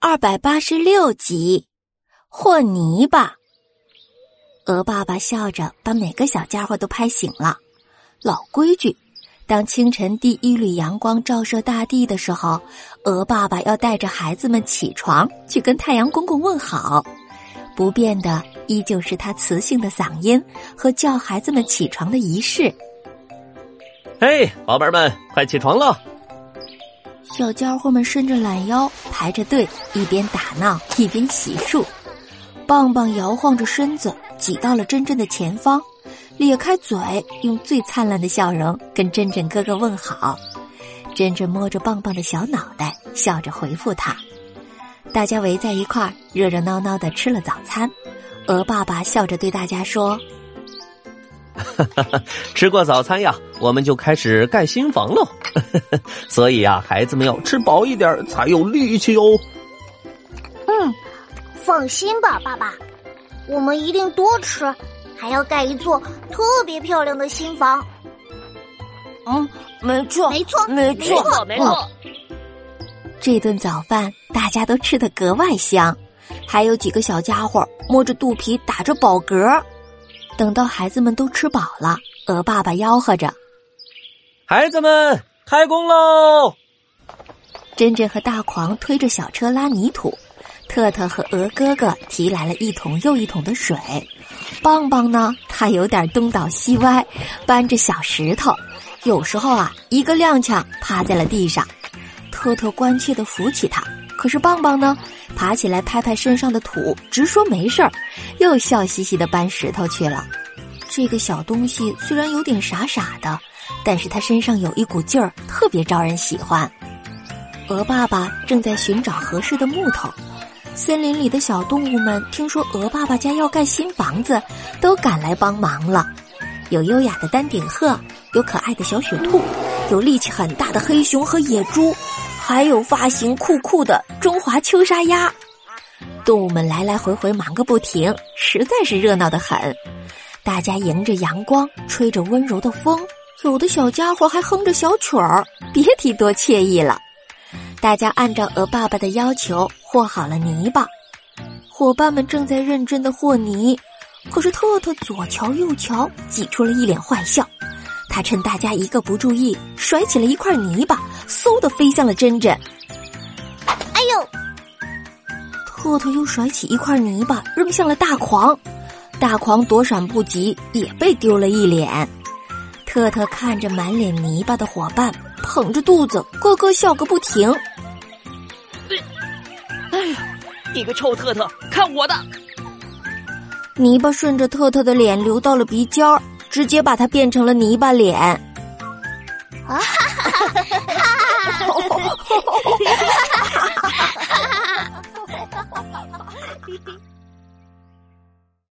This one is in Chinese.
二百八十六集，和泥巴。鹅爸爸笑着把每个小家伙都拍醒了。老规矩，当清晨第一缕阳光照射大地的时候，鹅爸爸要带着孩子们起床，去跟太阳公公问好。不变的依旧是他磁性的嗓音和叫孩子们起床的仪式。嘿，宝贝们，快起床了！小家伙们伸着懒腰，排着队，一边打闹一边洗漱。棒棒摇晃着身子，挤到了珍珍的前方，咧开嘴，用最灿烂的笑容跟珍珍哥哥问好。珍珍摸着棒棒的小脑袋，笑着回复他。大家围在一块儿，热热闹闹的吃了早餐。鹅爸爸笑着对大家说。吃过早餐呀，我们就开始盖新房喽。所以呀，孩子们要吃饱一点，才有力气哦。嗯，放心吧，爸爸，我们一定多吃，还要盖一座特别漂亮的新房。嗯，没错，没错，没错，没错。这顿早饭大家都吃得格外香，还有几个小家伙摸着肚皮打着饱嗝。等到孩子们都吃饱了，鹅爸爸吆喝着：“孩子们，开工喽！”珍珍和大狂推着小车拉泥土，特特和鹅哥哥提来了一桶又一桶的水，棒棒呢，他有点东倒西歪，搬着小石头，有时候啊，一个踉跄趴在了地上。特特关切的扶起他，可是棒棒呢，爬起来拍拍身上的土，直说没事儿，又笑嘻嘻的搬石头去了。这个小东西虽然有点傻傻的，但是他身上有一股劲儿，特别招人喜欢。鹅爸爸正在寻找合适的木头，森林里的小动物们听说鹅爸爸家要盖新房子，都赶来帮忙了。有优雅的丹顶鹤，有可爱的小雪兔，有力气很大的黑熊和野猪。还有发型酷酷的中华秋沙鸭，动物们来来回回忙个不停，实在是热闹的很。大家迎着阳光，吹着温柔的风，有的小家伙还哼着小曲儿，别提多惬意了。大家按照鹅爸爸的要求和好了泥巴，伙伴们正在认真的和泥，可是特特左瞧右瞧，挤出了一脸坏笑。他趁大家一个不注意，甩起了一块泥巴，嗖的飞向了珍珍。哎呦！特特又甩起一块泥巴，扔向了大狂。大狂躲闪不及，也被丢了一脸。特特看着满脸泥巴的伙伴，捧着肚子咯咯笑个不停。哎呀，你个臭特特，看我的！泥巴顺着特特的脸流到了鼻尖儿。直接把它变成了泥巴脸。啊哈哈哈哈哈！